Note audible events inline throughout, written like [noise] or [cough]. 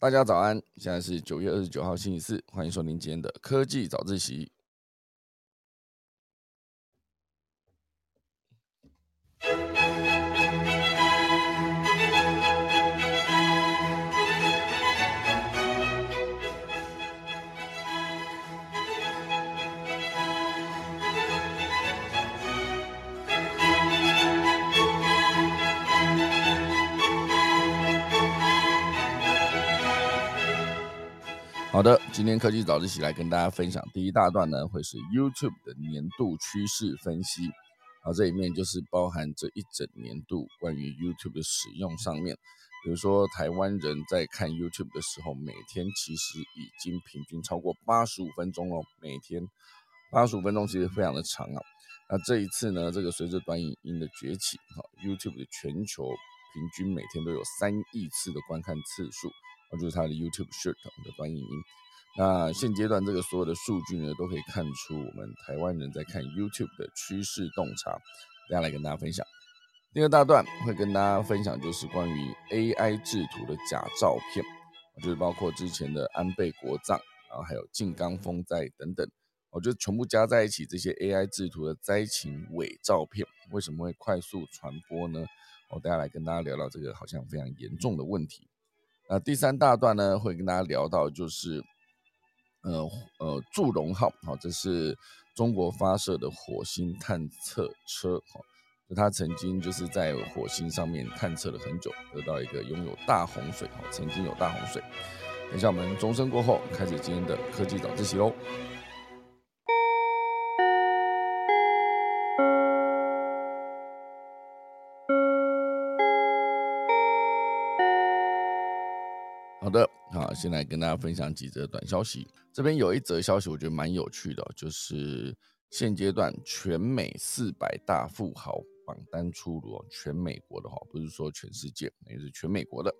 大家早安，现在是九月二十九号星期四，欢迎收听今天的科技早自习。好的，今天科技早自习来跟大家分享第一大段呢，会是 YouTube 的年度趋势分析。好，这里面就是包含这一整年度关于 YouTube 的使用上面，比如说台湾人在看 YouTube 的时候，每天其实已经平均超过八十五分钟哦，每天八十五分钟其实非常的长啊。那这一次呢，这个随着短影音的崛起，哈，YouTube 的全球平均每天都有三亿次的观看次数。就是它的 YouTube Short 的短影音。那现阶段这个所有的数据呢，都可以看出我们台湾人在看 YouTube 的趋势洞察。等下来跟大家分享。第二大段会跟大家分享，就是关于 AI 制图的假照片，就是包括之前的安倍国葬，然后还有静冈风灾等等，我觉得全部加在一起，这些 AI 制图的灾情伪照片为什么会快速传播呢？我等下来跟大家聊聊这个好像非常严重的问题。那第三大段呢，会跟大家聊到，就是，呃呃，祝融号，好，这是中国发射的火星探测车，好，就它曾经就是在火星上面探测了很久，得到一个拥有大洪水，好，曾经有大洪水。等一下我们钟声过后，开始今天的科技早自习喽。好的，好，先来跟大家分享几则短消息。这边有一则消息，我觉得蛮有趣的，就是现阶段全美四百大富豪榜单出炉，全美国的哈，不是说全世界，也是全美国的。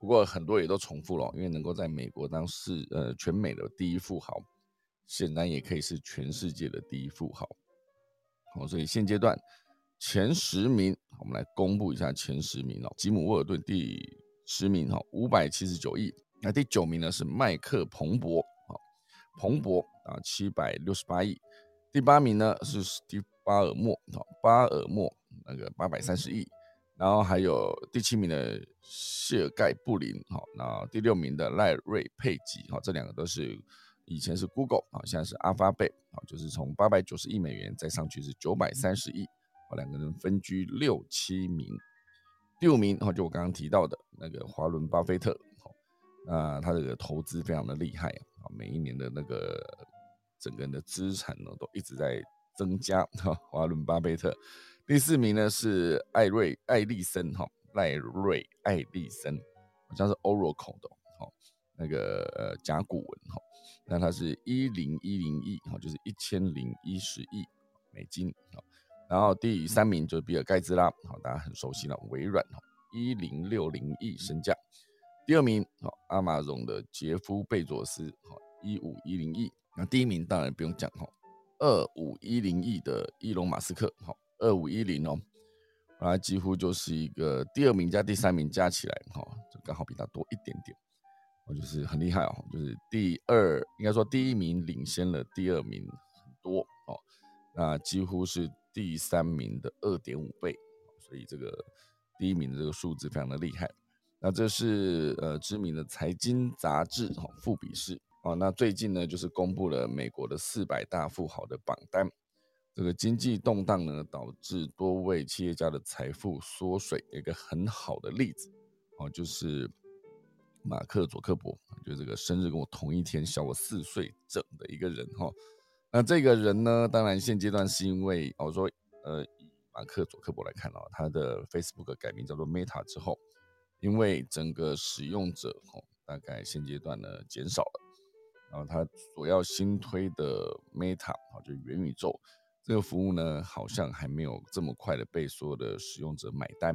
不过很多也都重复了，因为能够在美国当世呃全美的第一富豪，显然也可以是全世界的第一富豪。好，所以现阶段前十名，我们来公布一下前十名哦。吉姆沃尔顿第。十名哈，五百七十九亿。那第九名呢是麦克彭博，啊，彭博啊，七百六十八亿。第八名呢是史蒂巴尔默，哈，巴尔默那个八百三十亿。然后还有第七名的谢尔盖布林，哈，那第六名的赖瑞佩吉，哈，这两个都是以前是 Google，啊，现在是阿发贝，啊，就是从八百九十亿美元再上去是九百三十亿，啊，两个人分居六七名。第五名，哈，就我刚刚提到的那个华伦巴菲特，好，那他这个投资非常的厉害啊，每一年的那个整个人的资产呢都一直在增加，哈，华伦巴菲特。第四名呢是艾瑞艾利森，哈，赖瑞艾利森，好像是 Oracle 的，好，那个呃甲骨文，哈，那他是一零一零亿，哈，就是一千零一十亿美金，好。然后第三名就是比尔盖茨啦，好，大家很熟悉了，微软哦，一零六零亿身价。第二名好，阿马荣的杰夫贝佐斯，好，一五一零亿。那第一名当然不用讲哈，二五一零亿的伊隆马斯克，好，二五一零哦，啊，几乎就是一个第二名加第三名加起来，哈，就刚好比他多一点点，我就是很厉害哦，就是第二应该说第一名领先了第二名很多哦，那几乎是。第三名的二点五倍，所以这个第一名的这个数字非常的厉害。那这是呃知名的财经杂志哈富比士啊。那最近呢就是公布了美国的四百大富豪的榜单。这个经济动荡呢导致多位企业家的财富缩水，一个很好的例子哦，就是马克佐克伯，就这个生日跟我同一天，小我四岁整的一个人哈。那这个人呢？当然现阶段是因为我说，呃，以马克·佐克伯来看哦，他的 Facebook 改名叫做 Meta 之后，因为整个使用者哦，大概现阶段呢减少了，然后他所要新推的 Meta 啊，就元宇宙这个服务呢，好像还没有这么快的被所有的使用者买单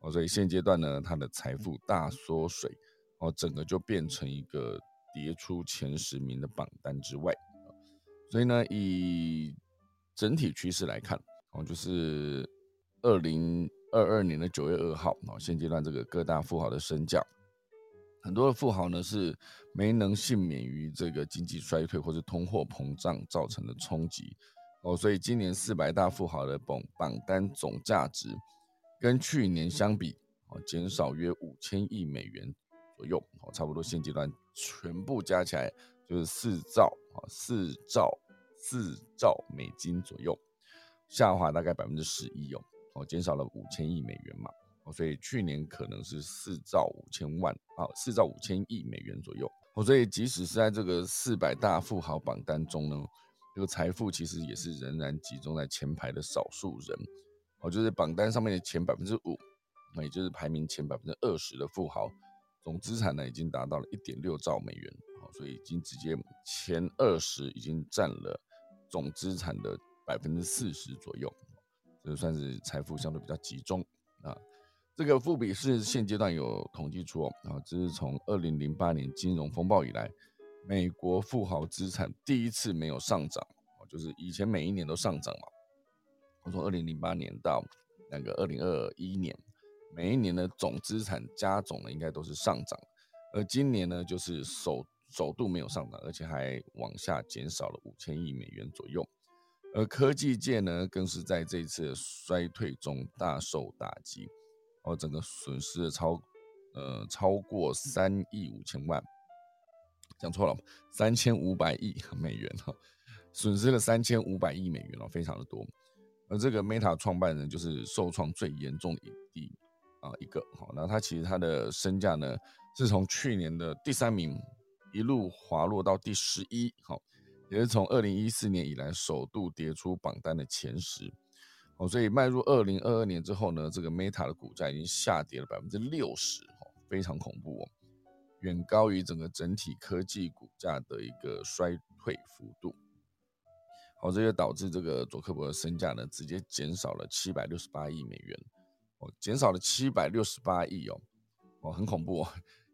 哦，所以现阶段呢，他的财富大缩水哦，整个就变成一个跌出前十名的榜单之外。所以呢，以整体趋势来看，哦，就是二零二二年的九月二号，哦，现阶段这个各大富豪的身价，很多的富豪呢是没能幸免于这个经济衰退或者通货膨胀造成的冲击。哦，所以今年四百大富豪的榜榜单总价值跟去年相比哦，减少约五千亿美元左右哦，差不多现阶段全部加起来就是四兆啊，四兆四兆美金左右，下滑大概百分之十一哦，哦，减少了五千亿美元嘛。哦，所以去年可能是四兆五千万啊，四兆五千亿美元左右。哦，所以即使是在这个四百大富豪榜单中呢，这个财富其实也是仍然集中在前排的少数人。哦，就是榜单上面的前百分之五，那也就是排名前百分之二十的富豪，总资产呢已经达到了一点六兆美元。哦，所以已经直接前二十已经占了总资产的百分之四十左右，这算是财富相对比较集中啊。这个富比是现阶段有统计出哦，啊，这是从二零零八年金融风暴以来，美国富豪资产第一次没有上涨，哦，就是以前每一年都上涨嘛。我从二零零八年到那个二零二一年，每一年的总资产加总呢，应该都是上涨，而今年呢，就是首首度没有上涨，而且还往下减少了五千亿美元左右，而科技界呢，更是在这一次衰退中大受打击。哦，整个损失超，呃，超过三亿五千万，讲错了，三千五百亿 [laughs] 美元哈，损失了三千五百亿美元哦，非常的多。而这个 Meta 创办人就是受创最严重的一啊一个，好，那他其实他的身价呢，是从去年的第三名一路滑落到第十一，好，也是从二零一四年以来首度跌出榜单的前十。哦，所以迈入二零二二年之后呢，这个 Meta 的股价已经下跌了百分之六十，哦，非常恐怖哦，远高于整个整体科技股价的一个衰退幅度。好，这就导致这个佐克伯的身价呢，直接减少了七百六十八亿美元，哦，减少了七百六十八亿哦，哦，很恐怖哦，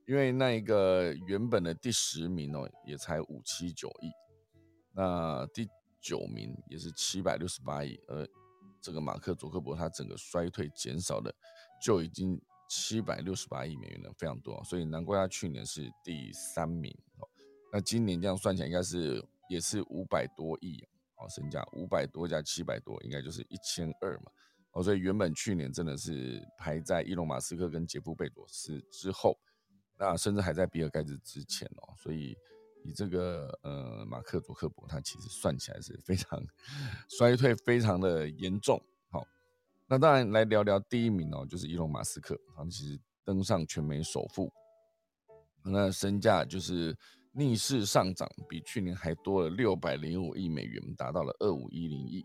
因为那一个原本的第十名哦，也才五七九亿，那第九名也是七百六十八亿，呃。这个马克·佐克伯他整个衰退减少的就已经七百六十八亿美元了，非常多，所以难怪他去年是第三名哦。那今年这样算起来，应该是也是五百多亿哦，身价五百多加七百多，应该就是一千二嘛。哦，所以原本去年真的是排在伊隆·马斯克跟杰夫·贝佐斯之后，那甚至还在比尔·盖茨之前哦，所以。以这个呃马克·佐克伯，他其实算起来是非常衰退，非常的严重。好，那当然来聊聊第一名哦，就是伊隆·马斯克，他其实登上全美首富，那身价就是逆势上涨，比去年还多了六百零五亿美元，达到了二五一零亿。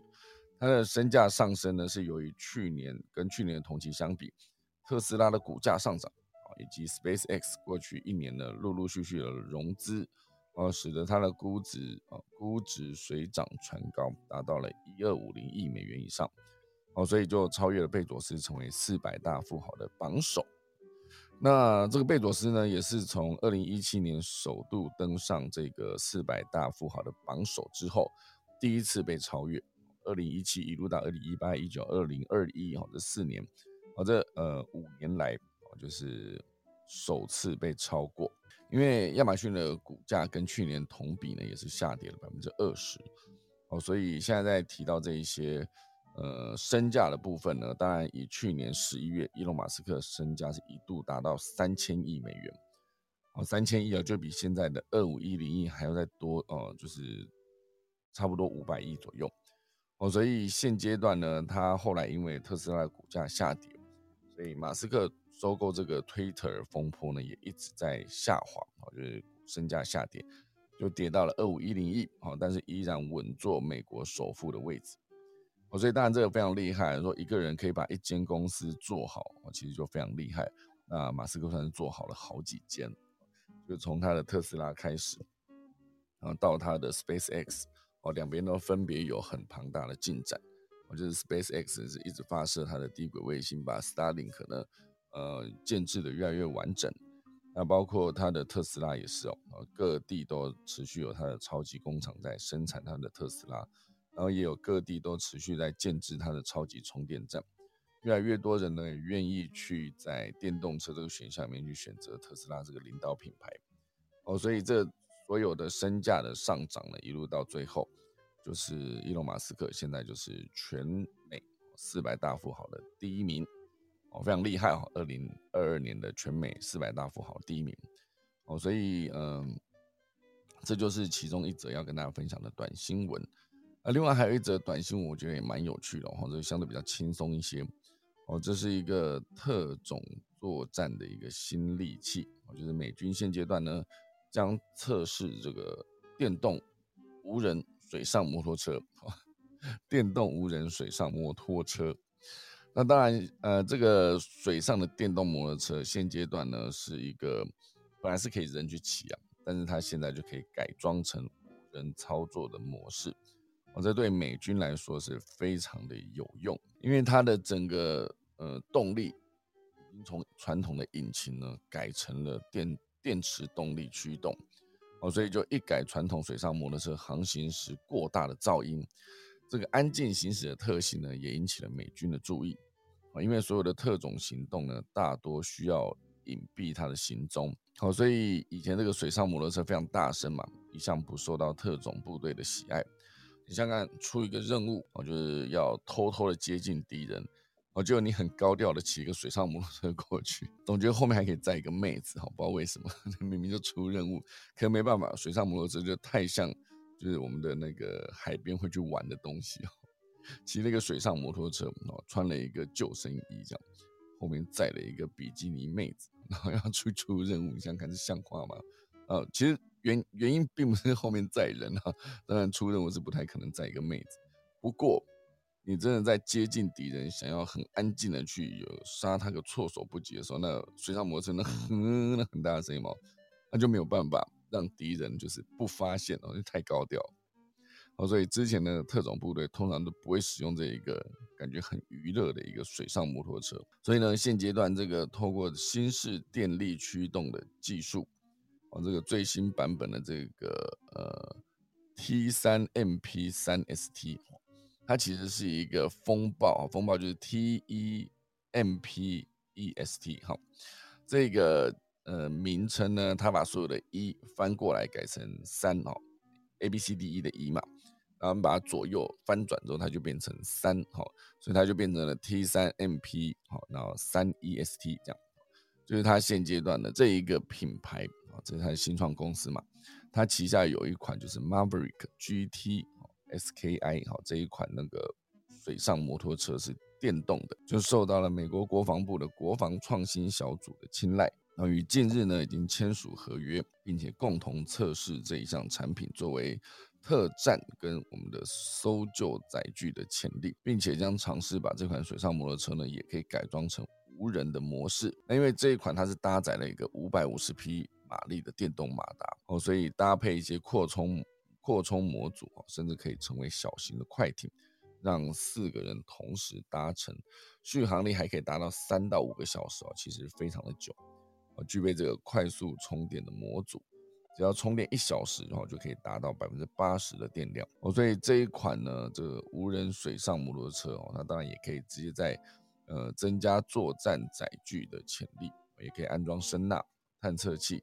他的身价上升呢，是由于去年跟去年同期相比，特斯拉的股价上涨，以及 SpaceX 过去一年呢陆陆续续的融资。哦，使得它的估值啊，估值水涨船高，达到了一二五零亿美元以上，哦，所以就超越了贝佐斯，成为四百大富豪的榜首。那这个贝佐斯呢，也是从二零一七年首度登上这个四百大富豪的榜首之后，第一次被超越。二零一七一路到二零一八、一九、二零二一，哦，这四年，哦，这呃五年来，哦，就是首次被超过。因为亚马逊的股价跟去年同比呢，也是下跌了百分之二十，哦，所以现在在提到这一些呃身价的部分呢，当然以去年十一月伊隆马斯克身价是一度达到三千亿美元，哦，三千亿啊，就比现在的二五一零亿还要再多哦，就是差不多五百亿左右，哦，所以现阶段呢，他后来因为特斯拉的股价下跌，所以马斯克。收购这个 Twitter 风波呢，也一直在下滑，啊，就是身价下跌，就跌到了二五一零亿，啊，但是依然稳坐美国首富的位置，哦，所以当然这个非常厉害，说一个人可以把一间公司做好，哦，其实就非常厉害。那马斯克算是做好了好几间，就从他的特斯拉开始，然后到他的 SpaceX，哦，两边都分别有很庞大的进展，哦，就是 SpaceX 是一直发射它的低轨卫星，把 Starlink 呢。呃，建制的越来越完整，那包括它的特斯拉也是哦，各地都持续有它的超级工厂在生产它的特斯拉，然后也有各地都持续在建制它的超级充电站，越来越多人呢也愿意去在电动车这个选项里面去选择特斯拉这个领导品牌。哦，所以这所有的身价的上涨呢，一路到最后，就是伊隆马斯克现在就是全美四百大富豪的第一名，哦，非常厉害哦，二零二二年的全美四百大富豪第一名。哦，所以嗯，这就是其中一则要跟大家分享的短新闻。啊，另外还有一则短新闻，我觉得也蛮有趣的，哦，这相对比较轻松一些。哦，这是一个特种作战的一个新利器，哦，就是美军现阶段呢。将测试这个电动无人水上摩托车，[laughs] 电动无人水上摩托车。那当然，呃，这个水上的电动摩托车现阶段呢是一个本来是可以人去骑啊，但是它现在就可以改装成人操作的模式。哦，这对美军来说是非常的有用，因为它的整个呃动力已经从传统的引擎呢改成了电。电池动力驱动，哦，所以就一改传统水上摩托车航行时过大的噪音，这个安静行驶的特性呢，也引起了美军的注意啊，因为所有的特种行动呢，大多需要隐蔽它的行踪，好，所以以前这个水上摩托车非常大声嘛，一向不受到特种部队的喜爱。你想想，出一个任务，哦，就是要偷偷的接近敌人。我觉得你很高调的骑一个水上摩托车过去，总觉得后面还可以载一个妹子，哈，不知道为什么，[laughs] 明明就出任务，可没办法，水上摩托车就太像，就是我们的那个海边会去玩的东西，哦，骑那个水上摩托车，哦，穿了一个救生衣，这样，后面载了一个比基尼妹子，然后要出出任务，你想看是像话吗？呃，其实原原因并不是后面载人啊，当然出任务是不太可能载一个妹子，不过。你真的在接近敌人，想要很安静的去有杀他个措手不及的时候，那水上摩托车那哼 [laughs] 那很大的声音嘛，那就没有办法让敌人就是不发现哦，就太高调。哦，所以之前的特种部队通常都不会使用这一个感觉很娱乐的一个水上摩托车。所以呢，现阶段这个透过新式电力驱动的技术，哦，这个最新版本的这个呃 T 三 MP 三 ST。它其实是一个风暴啊，风暴就是 T 一 M P E S T 哈，这个呃名称呢，它把所有的一翻过来改成三哦，A B C D E 的一嘛，然后把它左右翻转之后，它就变成三哈，所以它就变成了 T 三 M P 好，然后三 E S T 这样，就是它现阶段的这一个品牌啊，这是它的新创公司嘛，它旗下有一款就是 Maverick G T。SKI 哈这一款那个水上摩托车是电动的，就受到了美国国防部的国防创新小组的青睐。那于近日呢已经签署合约，并且共同测试这一项产品作为特战跟我们的搜救载具的潜力，并且将尝试把这款水上摩托车呢也可以改装成无人的模式。那因为这一款它是搭载了一个五百五十匹马力的电动马达哦，所以搭配一些扩充。扩充模组甚至可以成为小型的快艇，让四个人同时搭乘，续航力还可以达到三到五个小时哦，其实非常的久。啊具备这个快速充电的模组，只要充电一小时，然后就可以达到百分之八十的电量哦。所以这一款呢，这个无人水上摩托车哦，它当然也可以直接在呃增加作战载具的潜力，也可以安装声呐探测器。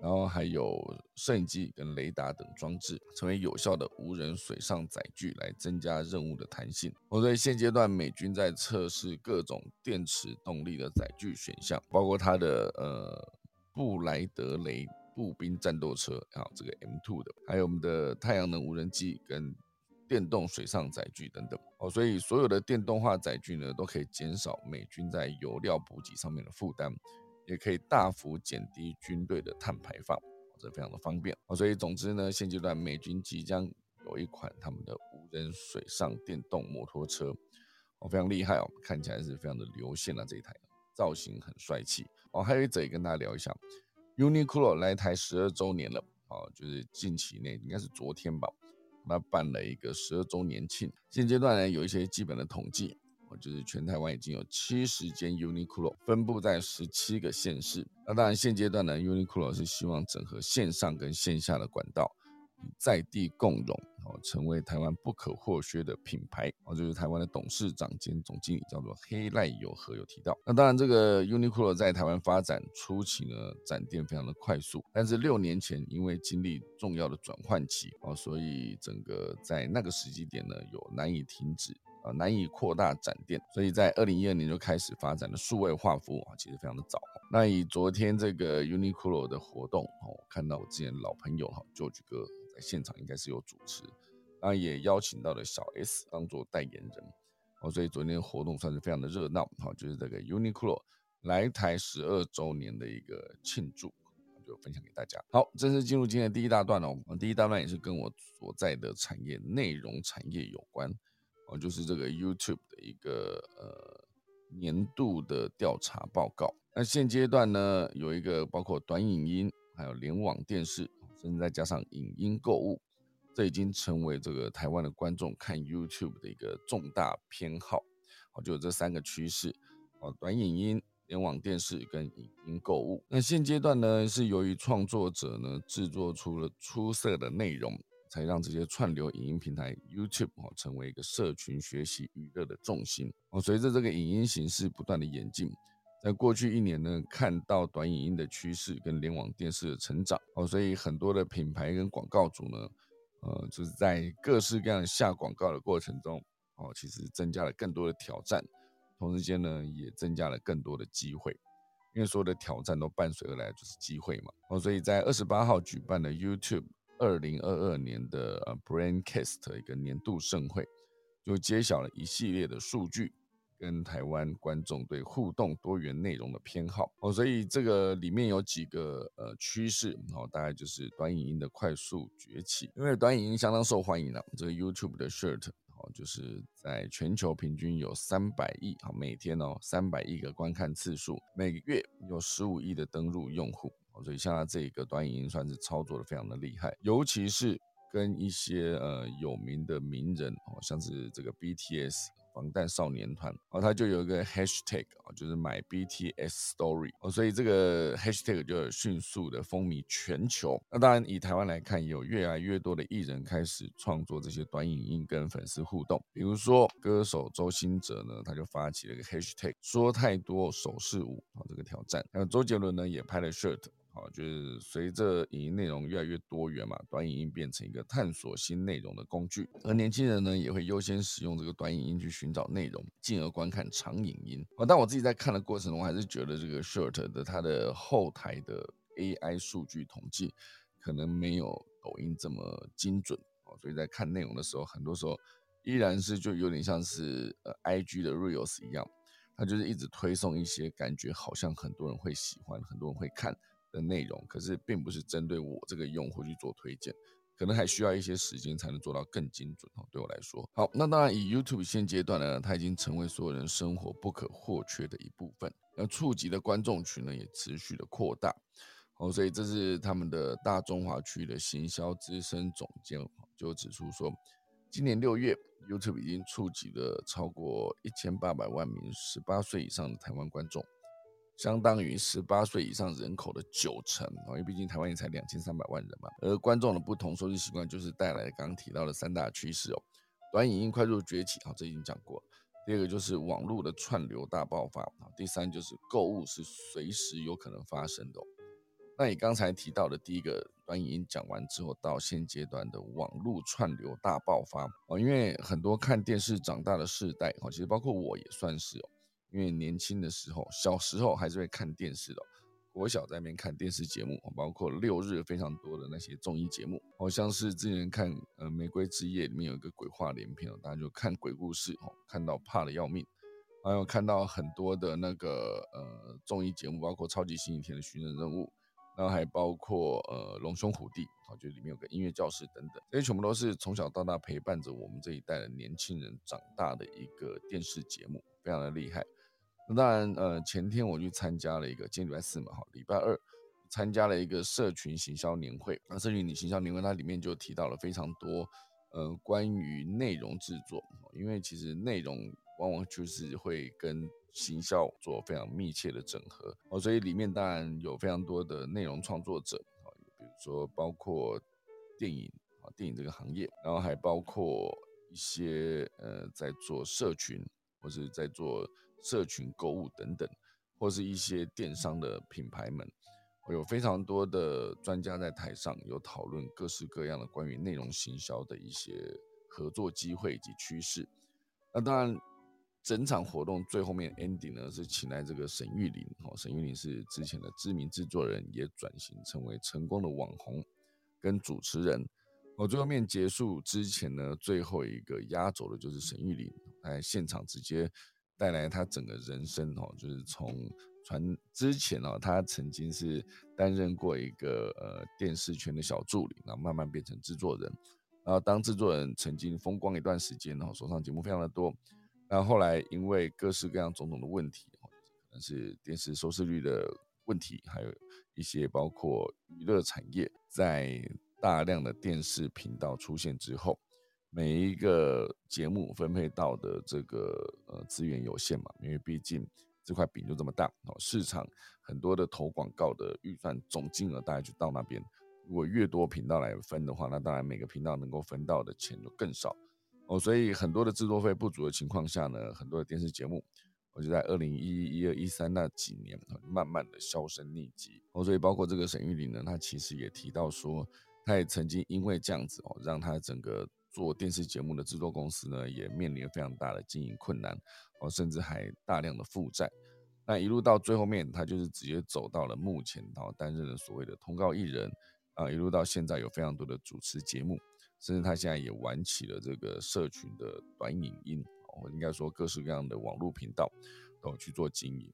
然后还有摄影机跟雷达等装置，成为有效的无人水上载具，来增加任务的弹性。哦，所以现阶段美军在测试各种电池动力的载具选项，包括它的呃布莱德雷步兵战斗车，啊这个 M2 的，还有我们的太阳能无人机跟电动水上载具等等。哦，所以所有的电动化载具呢，都可以减少美军在油料补给上面的负担。也可以大幅减低军队的碳排放，这非常的方便啊！所以总之呢，现阶段美军即将有一款他们的无人水上电动摩托车，哦，非常厉害哦，看起来是非常的流线啊，这一台造型很帅气哦。还有一则也跟大家聊一下，Uniqlo 来台十二周年了哦，就是近期内应该是昨天吧，那办了一个十二周年庆。现阶段呢，有一些基本的统计。就是全台湾已经有七十间 Uniqlo 分布在十七个县市。那当然，现阶段呢，Uniqlo 是希望整合线上跟线下的管道，在地共融，哦，成为台湾不可或缺的品牌哦，就是台湾的董事长兼总经理叫做黑赖友和有提到。那当然，这个 Uniqlo 在台湾发展初期呢，展店非常的快速，但是六年前因为经历重要的转换期哦，所以整个在那个时机点呢，有难以停止。啊，难以扩大展店，所以在二零一二年就开始发展了数位化服务啊，其实非常的早。那以昨天这个 Uniqlo 的活动哦，看到我之前老朋友哈旧局哥在现场应该是有主持，那也邀请到了小 S 当做代言人哦，所以昨天活动算是非常的热闹哈，就是这个 Uniqlo 来台十二周年的一个庆祝，就分享给大家。好，正式进入今天的第一大段哦，第一大段也是跟我所在的产业内容产业有关。哦，就是这个 YouTube 的一个呃年度的调查报告。那现阶段呢，有一个包括短影音，还有联网电视，甚至再加上影音购物，这已经成为这个台湾的观众看 YouTube 的一个重大偏好。哦，就有这三个趋势。哦，短影音、联网电视跟影音购物。那现阶段呢，是由于创作者呢制作出了出色的内容。才让这些串流影音平台 YouTube 哦成为一个社群学习娱乐的重心哦。随着这个影音形式不断的演进，在过去一年呢，看到短影音的趋势跟联网电视的成长哦，所以很多的品牌跟广告主呢，呃，就是在各式各样下广告的过程中哦，其实增加了更多的挑战，同时间呢，也增加了更多的机会，因为所有的挑战都伴随而来就是机会嘛哦，所以在二十八号举办的 YouTube。二零二二年的 Braincast 一个年度盛会，就揭晓了一系列的数据跟台湾观众对互动多元内容的偏好哦，所以这个里面有几个呃趋势哦，大概就是短影音的快速崛起，因为短影音相当受欢迎了，这个 YouTube 的 Shirt 哦，就是在全球平均有三百亿啊，每天哦三百亿个观看次数，每个月有十五亿的登录用户。所以像他这个短影音算是操作的非常的厉害，尤其是跟一些呃有名的名人哦，像是这个 BTS。防弹少年团哦，他就有一个 hashtag 啊，就是买 BTS Story 哦，所以这个 hashtag 就迅速的风靡全球。那当然以台湾来看，有越来越多的艺人开始创作这些短影音跟粉丝互动。比如说歌手周兴哲呢，他就发起了一个 hashtag 说太多手势舞啊这个挑战。还有周杰伦呢，也拍了 shirt。好，就是随着影音内容越来越多元嘛，短影音变成一个探索新内容的工具，而年轻人呢也会优先使用这个短影音去寻找内容，进而观看长影音。啊，但我自己在看的过程中，还是觉得这个 short 的它的后台的 AI 数据统计可能没有抖音这么精准。哦，所以在看内容的时候，很多时候依然是就有点像是呃 IG 的 Reels 一样，它就是一直推送一些感觉好像很多人会喜欢，很多人会看。的内容，可是并不是针对我这个用户去做推荐，可能还需要一些时间才能做到更精准哦。对我来说，好，那当然以 YouTube 现阶段呢，它已经成为所有人生活不可或缺的一部分，那触及的观众群呢也持续的扩大，哦，所以这是他们的大中华区的行销资深总监就指出说，今年六月 YouTube 已经触及了超过一千八百万名十八岁以上的台湾观众。相当于十八岁以上人口的九成啊，因为毕竟台湾也才两千三百万人嘛。而观众的不同收视习惯，就是带来刚刚提到的三大趋势哦。短影音快速崛起，啊，这已经讲过了。第二个就是网络的串流大爆发啊。第三就是购物是随时有可能发生的。那你刚才提到的第一个短影音讲完之后，到现阶段的网络串流大爆发哦，因为很多看电视长大的世代，其实包括我也算是哦。因为年轻的时候，小时候还是会看电视的。国小在那边看电视节目，包括六日非常多的那些综艺节目，好像是之前看呃《玫瑰之夜》里面有一个鬼话连篇，大家就看鬼故事哦，看到怕的要命。还有看到很多的那个呃综艺节目，包括超级星期天的寻人任务，然后还包括呃龙兄虎弟，我觉得里面有个音乐教室等等，这些全部都是从小到大陪伴着我们这一代的年轻人长大的一个电视节目，非常的厉害。当然，呃，前天我去参加了一个，今天礼拜四嘛，哈，礼拜二参加了一个社群行销年会。那社群你行销年会，它里面就提到了非常多，呃，关于内容制作，因为其实内容往往就是会跟行销做非常密切的整合，哦，所以里面当然有非常多的内容创作者，啊，比如说包括电影啊电影这个行业，然后还包括一些呃在做社群或是在做社群购物等等，或是一些电商的品牌们，有非常多的专家在台上有讨论各式各样的关于内容行销的一些合作机会以及趋势。那当然。整场活动最后面 ending 呢，是请来这个沈玉琳，哦，沈玉琳是之前的知名制作人，也转型成为成功的网红跟主持人。哦，最后面结束之前呢，最后一个压轴的就是沈玉琳，在现场直接带来他整个人生，哦，就是从传之前哦，他曾经是担任过一个呃电视圈的小助理，然后慢慢变成制作人，然后当制作人曾经风光一段时间，然后手上节目非常的多。那后来因为各式各样种种的问题，可能是电视收视率的问题，还有一些包括娱乐产业在大量的电视频道出现之后，每一个节目分配到的这个呃资源有限嘛，因为毕竟这块饼就这么大哦，市场很多的投广告的预算总金额大概就到那边，如果越多频道来分的话，那当然每个频道能够分到的钱就更少。哦，所以很多的制作费不足的情况下呢，很多的电视节目，我就在二零一一、一二、一三那几年，慢慢的销声匿迹。哦，所以包括这个沈玉玲呢，他其实也提到说，他也曾经因为这样子哦，让他整个做电视节目的制作公司呢，也面临非常大的经营困难，哦，甚至还大量的负债。那一路到最后面，他就是直接走到了目前，哦，担任了所谓的通告艺人，啊，一路到现在有非常多的主持节目。甚至他现在也玩起了这个社群的短影音，哦，应该说各式各样的网络频道都去做经营，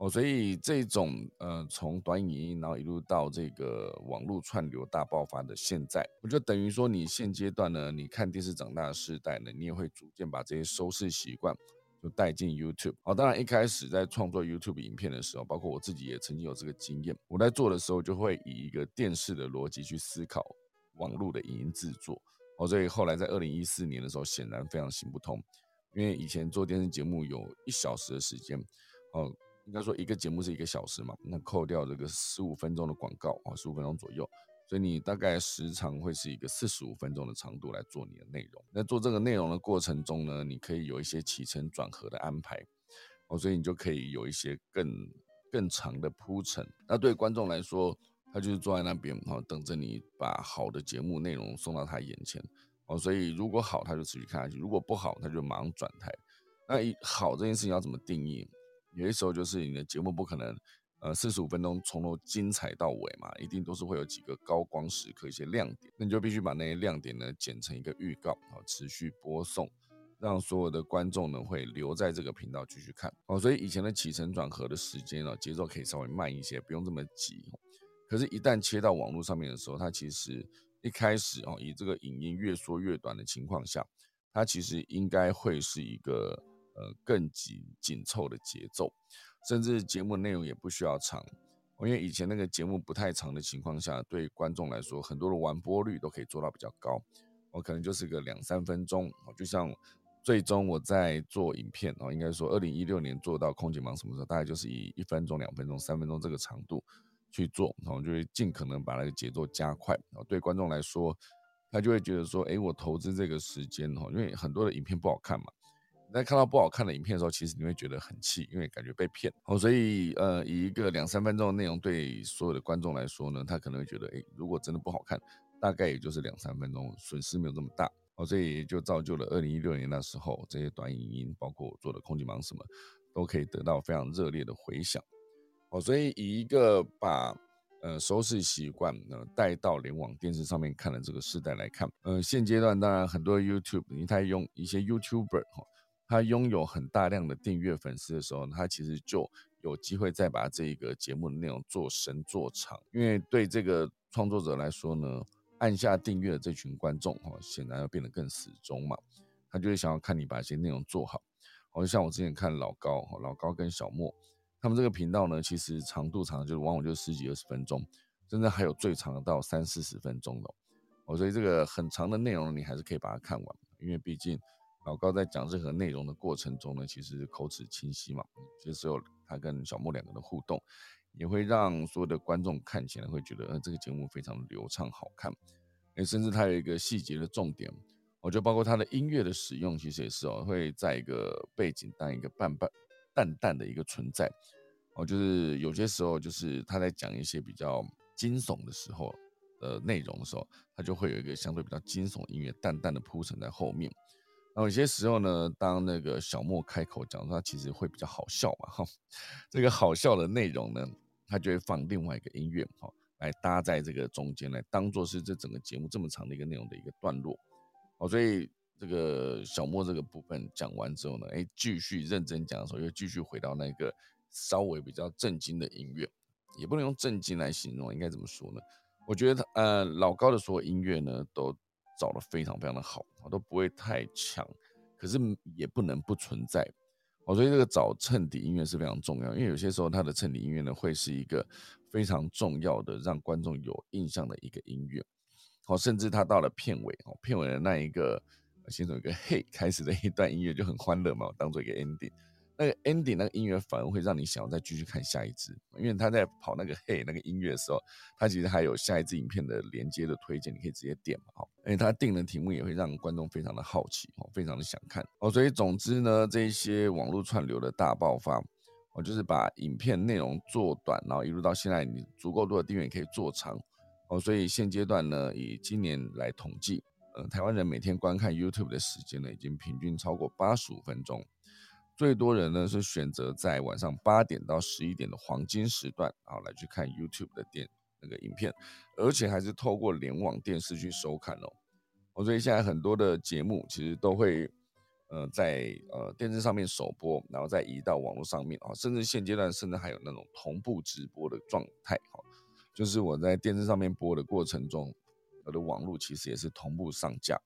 哦，所以这种呃从短影音然后一路到这个网络串流大爆发的现在，我觉得等于说你现阶段呢，你看电视长大的时代呢，你也会逐渐把这些收视习惯就带进 YouTube。哦，当然一开始在创作 YouTube 影片的时候，包括我自己也曾经有这个经验，我在做的时候就会以一个电视的逻辑去思考。网络的影音制作，哦，所以后来在二零一四年的时候，显然非常行不通，因为以前做电视节目有一小时的时间，哦，应该说一个节目是一个小时嘛，那扣掉这个十五分钟的广告啊，十五分钟左右，所以你大概时长会是一个四十五分钟的长度来做你的内容。那做这个内容的过程中呢，你可以有一些起承转合的安排，哦，所以你就可以有一些更更长的铺陈。那对观众来说，他就是坐在那边，哈，等着你把好的节目内容送到他眼前，哦，所以如果好，他就持续看下去；如果不好，他就马上转台。那一好这件事情要怎么定义？有些时候就是你的节目不可能，呃，四十五分钟从头精彩到尾嘛，一定都是会有几个高光时刻、一些亮点，那你就必须把那些亮点呢剪成一个预告，好持续播送，让所有的观众呢会留在这个频道继续看。哦，所以以前的起承转合的时间呢，节奏可以稍微慢一些，不用这么急。可是，一旦切到网络上面的时候，它其实一开始哦，以这个影音越缩越短的情况下，它其实应该会是一个呃更紧紧凑的节奏，甚至节目内容也不需要长，因为以前那个节目不太长的情况下，对观众来说，很多的完播率都可以做到比较高，我可能就是个两三分钟，就像最终我在做影片哦，应该说二零一六年做到空姐忙什么时候，大概就是以一分钟、两分钟、三分钟这个长度。去做，然后就会尽可能把那个节奏加快，然后对观众来说，他就会觉得说，哎，我投资这个时间哈，因为很多的影片不好看嘛，在看到不好看的影片的时候，其实你会觉得很气，因为感觉被骗。哦，所以呃，以一个两三分钟的内容对所有的观众来说呢，他可能会觉得，哎，如果真的不好看，大概也就是两三分钟，损失没有这么大。哦，所以就造就了二零一六年那时候这些短影音，包括我做的空气盲什么，都可以得到非常热烈的回响。哦，所以以一个把呃收视习惯呢带到联网电视上面看的这个时代来看，呃，现阶段当然很多 YouTube，你他用一些 YouTuber 哈，他拥有很大量的订阅粉丝的时候，他其实就有机会再把这一个节目的内容做深做长，因为对这个创作者来说呢，按下订阅的这群观众哈，显然要变得更死忠嘛，他就会想要看你把一些内容做好，好像我之前看老高，老高跟小莫。他们这个频道呢，其实长度长就是往往就十几二十分钟，真的还有最长的到三四十分钟的哦。所以这个很长的内容你还是可以把它看完，因为毕竟老高在讲任何内容的过程中呢，其实口齿清晰嘛。其实有他跟小莫两个的互动，也会让所有的观众看起来会觉得，呃，这个节目非常流畅好看。诶，甚至他有一个细节的重点，我觉得包括他的音乐的使用，其实也是哦，会在一个背景当一个半半淡淡的一个存在，哦，就是有些时候就是他在讲一些比较惊悚的时候的内容的时候，他就会有一个相对比较惊悚音乐淡淡的铺陈在后面。然后有些时候呢，当那个小莫开口讲他其实会比较好笑嘛，哈，[laughs] 这个好笑的内容呢，他就会放另外一个音乐，哈，来搭在这个中间，来当做是这整个节目这么长的一个内容的一个段落，哦，所以这个小莫这个部分讲完之后呢，哎，继续认真讲的时候，又继续回到那个稍微比较震惊的音乐，也不能用震惊来形容，应该怎么说呢？我觉得他呃老高的所有音乐呢都。找的非常非常的好，都不会太强，可是也不能不存在，哦，所以这个找衬底音乐是非常重要，因为有些时候它的衬底音乐呢会是一个非常重要的让观众有印象的一个音乐，哦，甚至他到了片尾，哦，片尾的那一个先从一个 [laughs] 嘿开始的一段音乐就很欢乐嘛，当做一个 ending。那个 ending 那个音乐反而会让你想要再继续看下一支，因为他在跑那个嘿那个音乐的时候，他其实还有下一支影片的连接的推荐，你可以直接点嘛，好，而且他定的题目也会让观众非常的好奇，哦，非常的想看，哦，所以总之呢，这些网络串流的大爆发，哦就是把影片内容做短，然后一路到现在你足够多的订阅可以做长，哦，所以现阶段呢，以今年来统计，呃，台湾人每天观看 YouTube 的时间呢，已经平均超过八十五分钟。最多人呢是选择在晚上八点到十一点的黄金时段啊来去看 YouTube 的电那个影片，而且还是透过联网电视去收看哦。哦，所以现在很多的节目其实都会呃在呃电视上面首播，然后再移到网络上面啊，甚至现阶段甚至还有那种同步直播的状态哈，就是我在电视上面播的过程中，我的网络其实也是同步上架。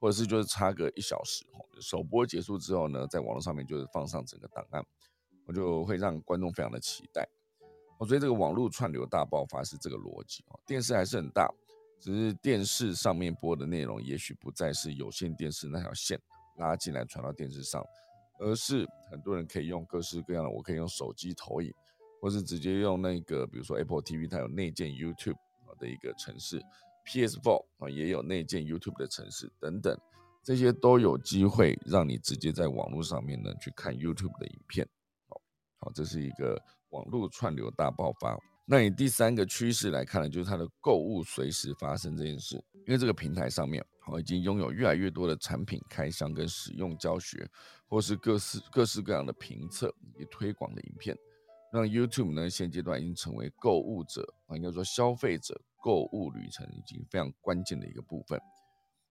或者是就是差个一小时，首播结束之后呢，在网络上面就是放上整个档案，我就会让观众非常的期待。我觉得这个网络串流大爆发是这个逻辑哦，电视还是很大，只是电视上面播的内容也许不再是有线电视那条线拉进来传到电视上，而是很多人可以用各式各样的，我可以用手机投影，或是直接用那个比如说 Apple TV 它有内建 YouTube 的一个城市。PS4 啊，也有内建 YouTube 的城市等等，这些都有机会让你直接在网络上面呢去看 YouTube 的影片。好，好，这是一个网络串流大爆发。那以第三个趋势来看呢，就是它的购物随时发生这件事，因为这个平台上面好已经拥有越来越多的产品开箱跟使用教学，或是各式各式各样的评测以及推广的影片，让 YouTube 呢现阶段已经成为购物者啊，应该说消费者。购物旅程已经非常关键的一个部分。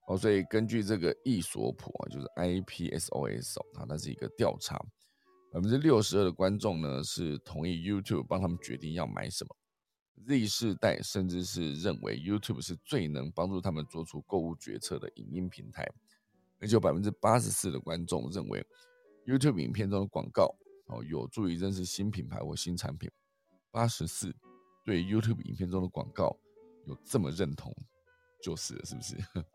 哦，所以根据这个易索普啊，就是 IPSOS 啊，它是一个调查，百分之六十二的观众呢是同意 YouTube 帮他们决定要买什么，Z 世代甚至是认为 YouTube 是最能帮助他们做出购物决策的影音平台，而且有百分之八十四的观众认为 YouTube 影片中的广告哦有助于认识新品牌或新产品，八十四对 YouTube 影片中的广告。有这么认同，就是了，是不是？[laughs]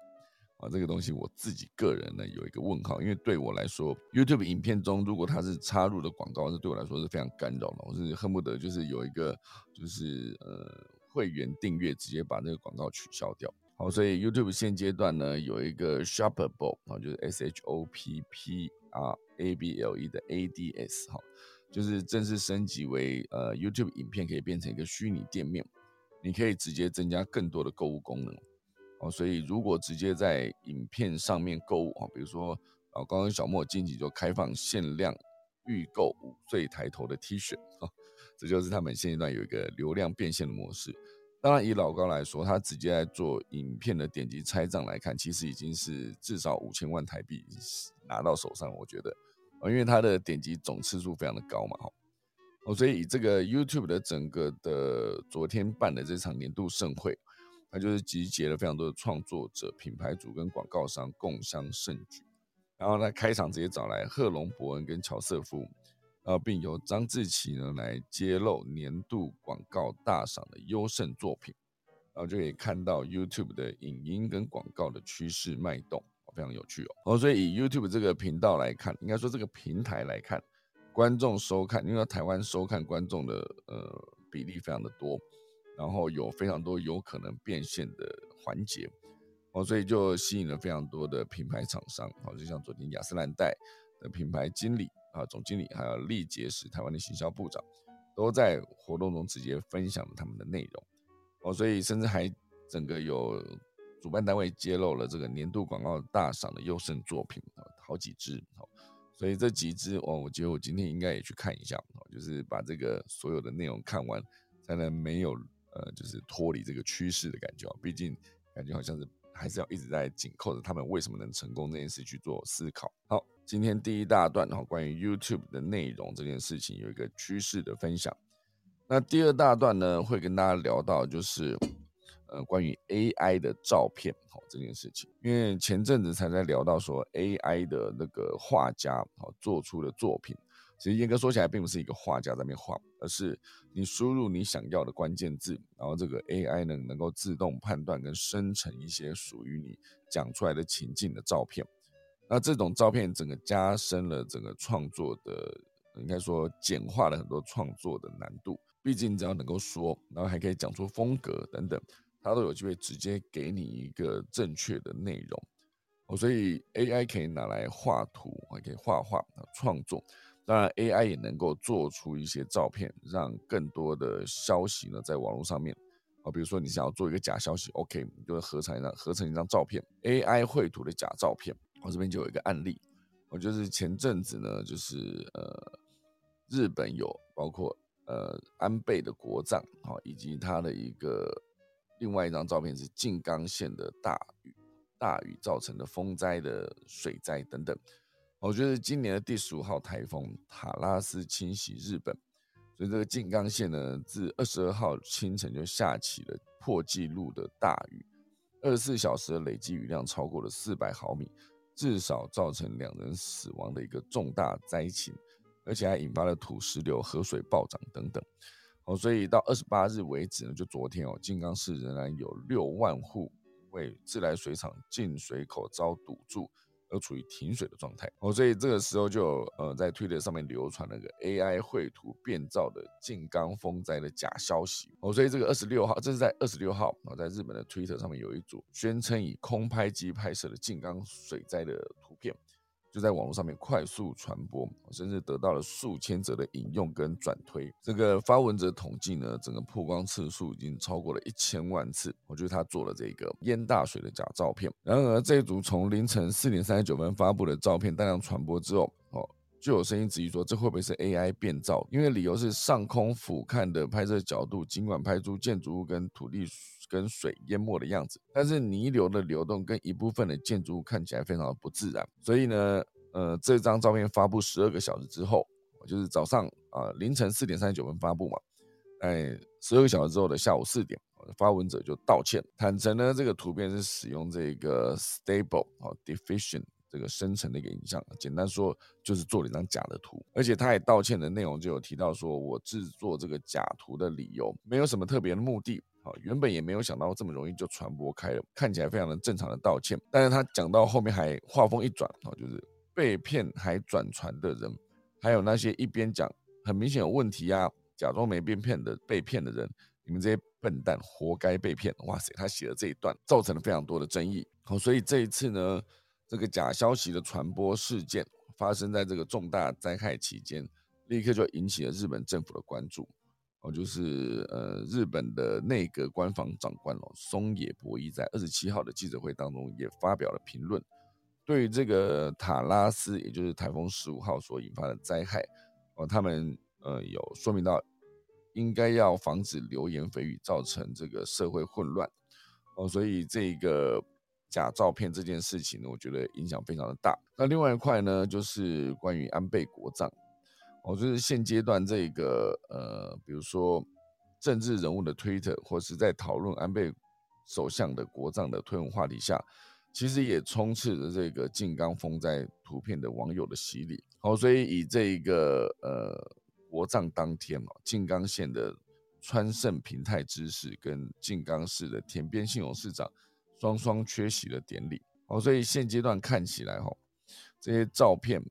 啊，这个东西我自己个人呢有一个问号，因为对我来说，YouTube 影片中如果它是插入的广告，这对我来说是非常干扰的。我是恨不得就是有一个就是呃会员订阅，直接把那个广告取消掉。好，所以 YouTube 现阶段呢有一个 Shoppable 啊，就是 S H O P P R A B L E 的 A D S 哈，就是正式升级为呃 YouTube 影片可以变成一个虚拟店面。你可以直接增加更多的购物功能，哦，所以如果直接在影片上面购物啊，比如说啊，刚刚小莫近期就开放限量预购五岁抬头的 T 恤啊，这就是他们现阶段有一个流量变现的模式。当然，以老高来说，他直接在做影片的点击拆账来看，其实已经是至少五千万台币拿到手上，我觉得，因为他的点击总次数非常的高嘛，哈。哦，所以以这个 YouTube 的整个的昨天办的这场年度盛会，它就是集结了非常多的创作者、品牌主跟广告商共襄盛举。然后呢，开场直接找来贺龙、伯恩跟乔瑟夫，然后并由张志奇呢来揭露年度广告大赏的优胜作品，然后就可以看到 YouTube 的影音跟广告的趋势脉动，非常有趣哦。哦，所以以 YouTube 这个频道来看，应该说这个平台来看。观众收看，因为台湾收看观众的呃比例非常的多，然后有非常多有可能变现的环节，哦，所以就吸引了非常多的品牌厂商，好，就像昨天雅诗兰黛的品牌经理啊、总经理，还有力杰时台湾的行销部长，都在活动中直接分享了他们的内容，哦，所以甚至还整个有主办单位揭露了这个年度广告大赏的优胜作品啊，好几支，好。所以这几支哦，我觉得我今天应该也去看一下哦，就是把这个所有的内容看完，才能没有呃，就是脱离这个趋势的感觉。毕竟感觉好像是还是要一直在紧扣着他们为什么能成功这件事去做思考。好，今天第一大段哈，关于 YouTube 的内容这件事情有一个趋势的分享。那第二大段呢，会跟大家聊到就是。呃，关于 AI 的照片，好这件事情，因为前阵子才在聊到说 AI 的那个画家，好做出的作品，其实严格说起来，并不是一个画家在那边画，而是你输入你想要的关键字，然后这个 AI 呢能够自动判断跟生成一些属于你讲出来的情境的照片。那这种照片整个加深了整个创作的，应该说简化了很多创作的难度。毕竟只要能够说，然后还可以讲出风格等等。它都有机会直接给你一个正确的内容哦，所以 AI 可以拿来画图，还可以画画创作。当然，AI 也能够做出一些照片，让更多的消息呢在网络上面啊，比如说你想要做一个假消息，OK，你就合成一张合成一张照片，AI 绘图的假照片。我这边就有一个案例，我就是前阵子呢，就是呃，日本有包括呃安倍的国葬啊，以及他的一个。另外一张照片是静冈县的大雨，大雨造成的风灾的水灾等等。我觉得今年的第十五号台风塔拉斯侵袭日本，所以这个静冈县呢，自二十二号清晨就下起了破纪录的大雨，二十四小时的累计雨量超过了四百毫米，至少造成两人死亡的一个重大灾情，而且还引发了土石流、河水暴涨等等。哦，所以到二十八日为止呢，就昨天哦，静冈市仍然有六万户为自来水厂进水口遭堵住而处于停水的状态。哦，所以这个时候就呃在推特上面流传了个 AI 绘图变造的静冈风灾的假消息。哦，所以这个二十六号，这是在二十六号啊，在日本的推特上面有一组宣称以空拍机拍摄的静冈水灾的图片。就在网络上面快速传播，甚至得到了数千则的引用跟转推。这个发文者统计呢，整个曝光次数已经超过了一千万次。我觉得他做了这个淹大水的假照片。然而，这一组从凌晨四点三十九分发布的照片大量传播之后，哦，就有声音质疑说，这会不会是 AI 变造？因为理由是上空俯瞰的拍摄角度，尽管拍出建筑物跟土地。跟水淹没的样子，但是泥流的流动跟一部分的建筑物看起来非常的不自然，所以呢，呃，这张照片发布十二个小时之后，就是早上啊凌晨四点三十九分发布嘛，哎，十二个小时之后的下午四点，发文者就道歉，坦诚呢这个图片是使用这个 Stable 啊 Diffusion 这个生成的一个影像，简单说就是做了一张假的图，而且他也道歉的内容就有提到说我制作这个假图的理由没有什么特别的目的。好，原本也没有想到这么容易就传播开了，看起来非常的正常的道歉。但是他讲到后面还话锋一转，哦，就是被骗还转传的人，还有那些一边讲很明显有问题啊，假装没被骗的被骗的人，你们这些笨蛋活该被骗。哇塞，他写的这一段造成了非常多的争议。好，所以这一次呢，这个假消息的传播事件发生在这个重大灾害期间，立刻就引起了日本政府的关注。哦，就是呃，日本的内阁官房长官哦，松野博一在二十七号的记者会当中也发表了评论，对于这个塔拉斯，也就是台风十五号所引发的灾害，哦，他们呃有说明到，应该要防止流言蜚语造成这个社会混乱，哦，所以这个假照片这件事情呢，我觉得影响非常的大。那另外一块呢，就是关于安倍国葬。哦，就是现阶段这个呃，比如说政治人物的推特，或是在讨论安倍首相的国葬的推文话题下，其实也充斥着这个静冈风灾图片的网友的洗礼。好，所以以这一个呃国葬当天哦，静冈县的川胜平太知事跟静冈市的田边信勇市长双双缺席了典礼。好，所以现阶段看起来哈，这些照片。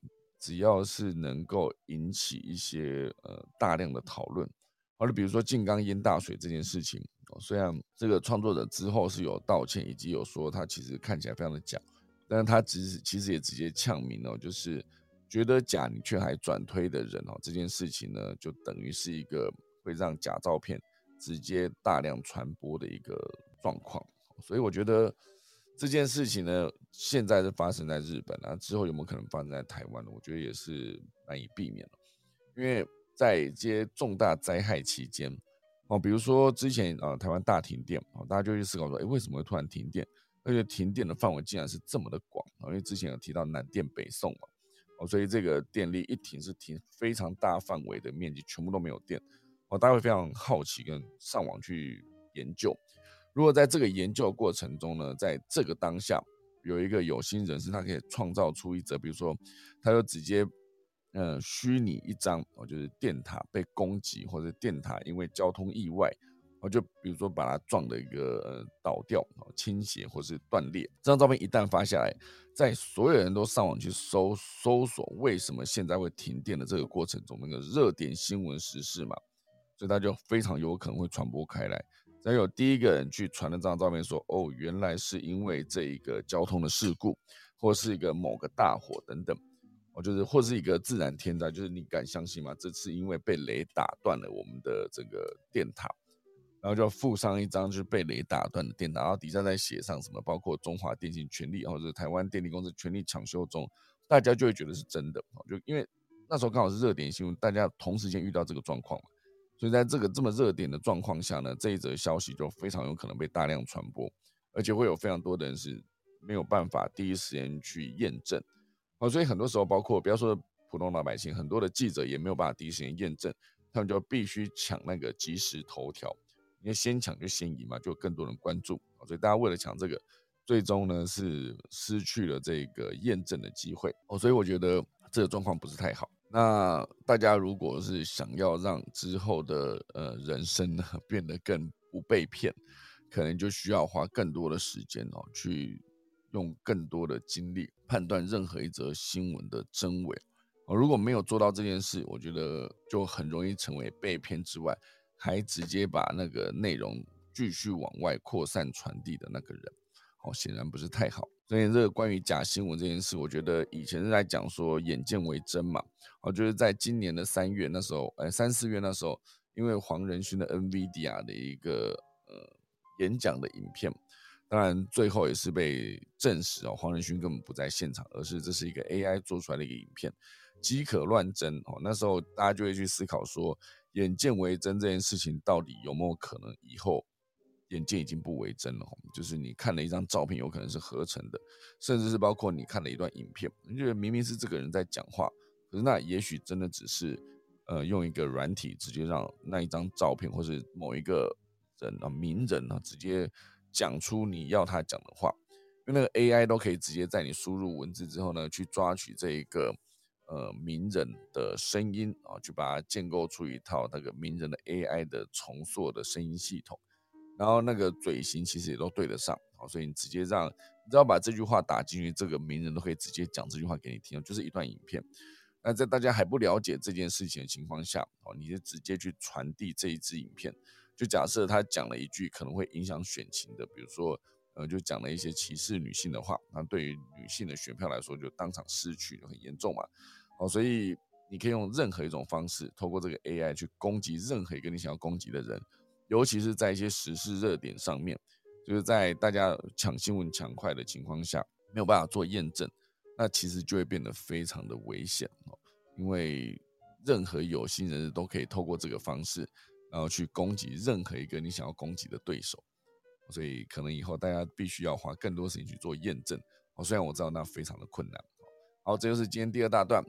只要是能够引起一些呃大量的讨论，好，就比如说静冈淹大水这件事情，虽然这个创作者之后是有道歉，以及有说他其实看起来非常的假，但是他其实其实也直接呛明了，就是觉得假你却还转推的人哦，这件事情呢，就等于是一个会让假照片直接大量传播的一个状况。所以我觉得这件事情呢，现在是发生在日本啊，之后有没有可能发生在台湾呢？我觉得也是难以避免了，因为在一些重大灾害期间。哦，比如说之前啊，台湾大停电，哦，大家就去思考说，哎，为什么会突然停电？而且停电的范围竟然是这么的广啊！因为之前有提到南电北送嘛，哦，所以这个电力一停是停非常大范围的面积，全部都没有电。哦，大家会非常好奇跟上网去研究。如果在这个研究过程中呢，在这个当下有一个有心人士，他可以创造出一则，比如说，他就直接。呃，虚拟一张哦，就是电塔被攻击，或者电塔因为交通意外，我就比如说把它撞的一个呃倒掉倾斜或是断裂。这张照片一旦发下来，在所有人都上网去搜搜索为什么现在会停电的这个过程中，那个热点新闻时事嘛，所以它就非常有可能会传播开来。再有第一个人去传了这张照片，说哦，原来是因为这一个交通的事故，或是一个某个大火等等。哦，就是或是一个自然天灾，就是你敢相信吗？这次因为被雷打断了我们的这个电塔，然后就附上一张就是被雷打断的电塔，然后底下再写上什么，包括中华电信全力或者台湾电力公司全力抢修中，大家就会觉得是真的。就因为那时候刚好是热点新闻，大家同时间遇到这个状况嘛，所以在这个这么热点的状况下呢，这一则消息就非常有可能被大量传播，而且会有非常多的人是没有办法第一时间去验证。哦，所以很多时候，包括不要说普通老百姓，很多的记者也没有办法第一时间验证，他们就必须抢那个即时头条，因为先抢就先赢嘛，就更多人关注。所以大家为了抢这个，最终呢是失去了这个验证的机会。哦，所以我觉得这个状况不是太好。那大家如果是想要让之后的呃人生呢变得更不被骗，可能就需要花更多的时间哦去。用更多的精力判断任何一则新闻的真伪，哦，如果没有做到这件事，我觉得就很容易成为被骗之外，还直接把那个内容继续往外扩散传递的那个人，哦，显然不是太好。所以这个关于假新闻这件事，我觉得以前是在讲说眼见为真嘛，哦，就是在今年的三月那时候，哎，三四月那时候，因为黄仁勋的 NVIDIA 的一个呃演讲的影片。当然，最后也是被证实哦，黄仁勋根本不在现场，而是这是一个 AI 做出来的一个影片，即可乱真哦。那时候大家就会去思考说，眼见为真这件事情到底有没有可能以后眼见已经不为真了？就是你看了一张照片，有可能是合成的，甚至是包括你看了一段影片，你觉得明明是这个人在讲话，可是那也许真的只是呃用一个软体直接让那一张照片，或是某一个人啊名人啊直接。讲出你要他讲的话，因为那个 AI 都可以直接在你输入文字之后呢，去抓取这一个呃名人的声音啊，去把它建构出一套那个名人的 AI 的重塑的声音系统，然后那个嘴型其实也都对得上啊，所以你直接让你只要把这句话打进去，这个名人都可以直接讲这句话给你听，就是一段影片。那在大家还不了解这件事情的情况下，哦，你就直接去传递这一支影片。就假设他讲了一句可能会影响选情的，比如说，呃，就讲了一些歧视女性的话，那对于女性的选票来说，就当场失去就很严重嘛。好，所以你可以用任何一种方式，透过这个 AI 去攻击任何一个你想要攻击的人，尤其是在一些时事热点上面，就是在大家抢新闻抢快的情况下，没有办法做验证，那其实就会变得非常的危险哦，因为任何有心人士都可以透过这个方式。然后去攻击任何一个你想要攻击的对手，所以可能以后大家必须要花更多时间去做验证。哦，虽然我知道那非常的困难。好，这就是今天第二大段。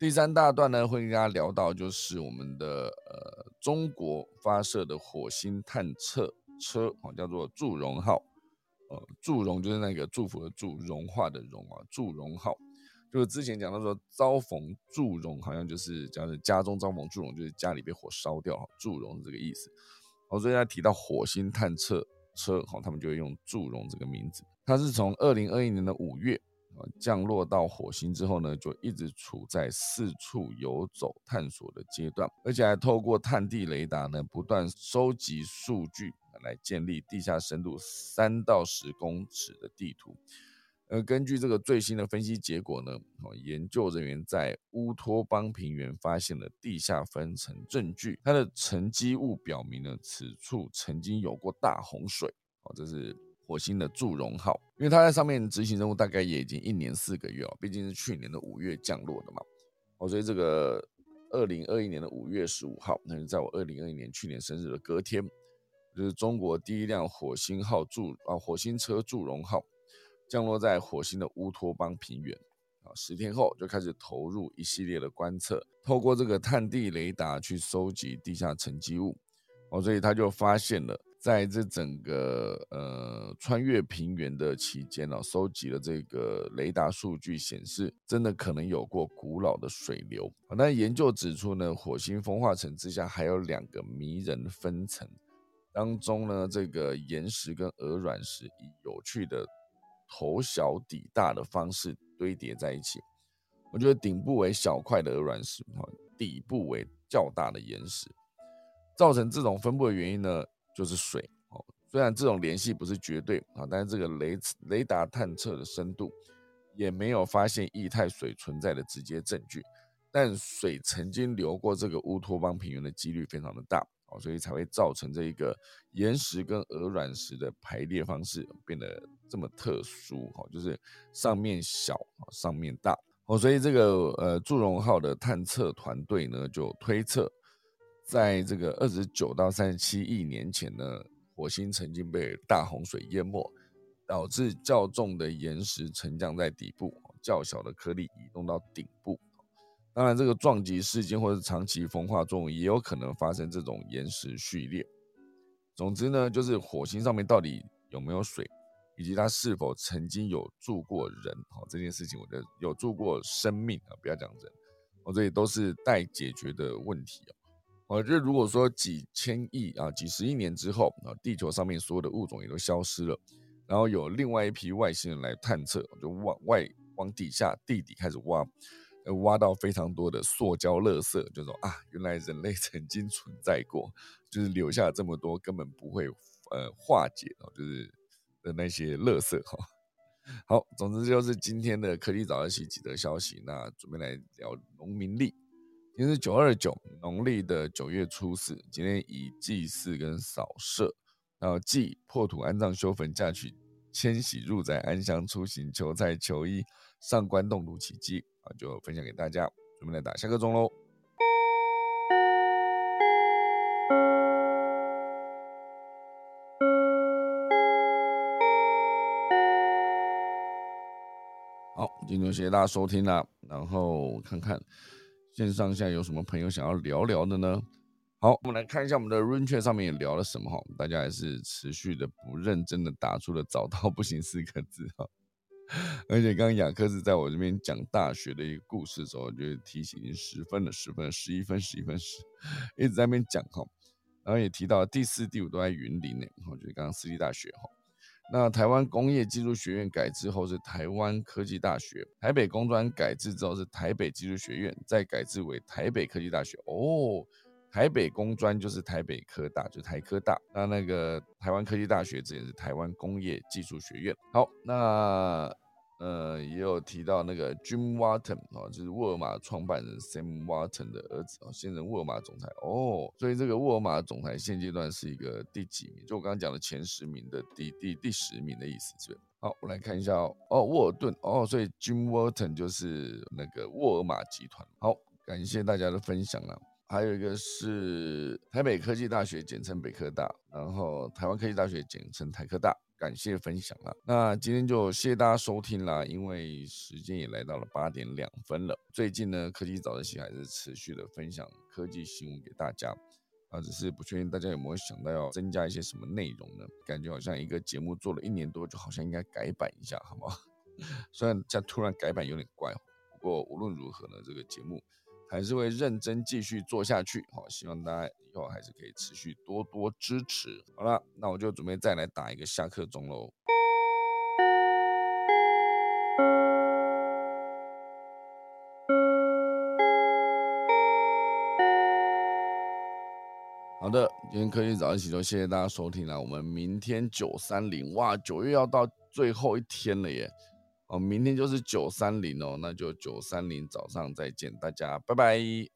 第三大段呢，会跟大家聊到就是我们的呃中国发射的火星探测车，哦，叫做祝融号。呃，祝融就是那个祝福的祝，融化的融啊，祝融号。就是之前讲到说遭逢祝融，好像就是叫做家中遭逢祝融，就是家里被火烧掉，祝融是这个意思。我最近提到火星探测车，哈，他们就会用祝融这个名字。它是从二零二一年的五月，降落到火星之后呢，就一直处在四处游走探索的阶段，而且还透过探地雷达呢，不断收集数据来建立地下深度三到十公尺的地图。呃，根据这个最新的分析结果呢，研究人员在乌托邦平原发现了地下分层证据，它的沉积物表明呢，此处曾经有过大洪水。哦，这是。火星的祝融号，因为它在上面执行任务大概也已经一年四个月了，毕竟是去年的五月降落的嘛。哦，所以这个二零二一年的五月十五号，那是在我二零二一年去年生日的隔天，就是中国第一辆火星号祝啊火星车祝融号降落在火星的乌托邦平原啊，十天后就开始投入一系列的观测，透过这个探地雷达去收集地下沉积物，哦，所以他就发现了。在这整个呃穿越平原的期间呢，收集了这个雷达数据显示，真的可能有过古老的水流。那研究指出呢，火星风化层之下还有两个迷人分层，当中呢这个岩石跟鹅卵石以有趣的头小底大的方式堆叠在一起。我觉得顶部为小块的鹅卵石，哈，底部为较大的岩石，造成这种分布的原因呢？就是水哦，虽然这种联系不是绝对啊，但是这个雷雷达探测的深度也没有发现液态水存在的直接证据，但水曾经流过这个乌托邦平原的几率非常的大哦，所以才会造成这一个岩石跟鹅卵石的排列方式变得这么特殊哈，就是上面小上面大哦，所以这个呃祝融号的探测团队呢就推测。在这个二十九到三十七亿年前呢，火星曾经被大洪水淹没，导致较重的岩石沉降在底部，较小的颗粒移动到顶部。当然，这个撞击事件或者长期风化作用也有可能发生这种岩石序列。总之呢，就是火星上面到底有没有水，以及它是否曾经有住过人，好这件事情，我觉得有住过生命啊，不要讲人，哦，这里都是待解决的问题哦。我觉得，如果说几千亿啊、几十亿年之后啊，地球上面所有的物种也都消失了，然后有另外一批外星人来探测，就往外往底下地底开始挖，挖到非常多的塑胶垃圾，就说啊，原来人类 [laughs] 曾经存在过，就是留下这么多根本不会呃化解哦，就是的那些垃圾哈。[laughs] 好，总之就是今天的科技早自习几则消息，那准备来聊农民力。今天是九二九，农历的九月初四。今天以祭祀跟扫舍，然后祭破土安葬修坟嫁娶迁徙入宅安详出行求财求医上官洞土起祭啊，就分享给大家。准备来打下个钟喽。好，今天谢谢大家收听啦，然后看看。线上现在有什么朋友想要聊聊的呢？好，我们来看一下我们的 Run Chat 上面也聊了什么哈。大家还是持续的不认真的打出了“找到不行”四个字哈。而且刚刚雅克是在我这边讲大学的一个故事的时候，就提醒十分的十分十一分十一分十，一直在那边讲哈。然后也提到第四、第五都在云林呢，我觉得刚刚私立大学哈。那台湾工业技术学院改制后是台湾科技大学，台北工专改制之后是台北技术学院，再改制为台北科技大学。哦，台北工专就是台北科大，就台科大。那那个台湾科技大学这也是台湾工业技术学院。好，那。呃，也有提到那个 Jim Walton 哦，就是沃尔玛创办人 Sam Walton 的儿子哦，现任沃尔玛总裁哦。所以这个沃尔玛总裁现阶段是一个第几名？就我刚刚讲的前十名的第第第十名的意思，是不是？好，我来看一下哦。哦，沃尔顿哦，所以 Jim Walton 就是那个沃尔玛集团。好，感谢大家的分享啊。还有一个是台北科技大学，简称北科大，然后台湾科技大学简称台科大。感谢分享了，那今天就谢谢大家收听啦，因为时间也来到了八点两分了。最近呢，科技早自习还是持续的分享科技新闻给大家，啊，只是不确定大家有没有想到要增加一些什么内容呢？感觉好像一个节目做了一年多，就好像应该改版一下，好吗？[laughs] 虽然这样突然改版有点怪，不过无论如何呢，这个节目。还是会认真继续做下去，好，希望大家以后还是可以持续多多支持。好了，那我就准备再来打一个下课钟喽。好的，今天科技早一起就谢谢大家收听啦。我们明天九三零哇，九月要到最后一天了耶。哦，明天就是九三零哦，那就九三零早上再见，大家拜拜。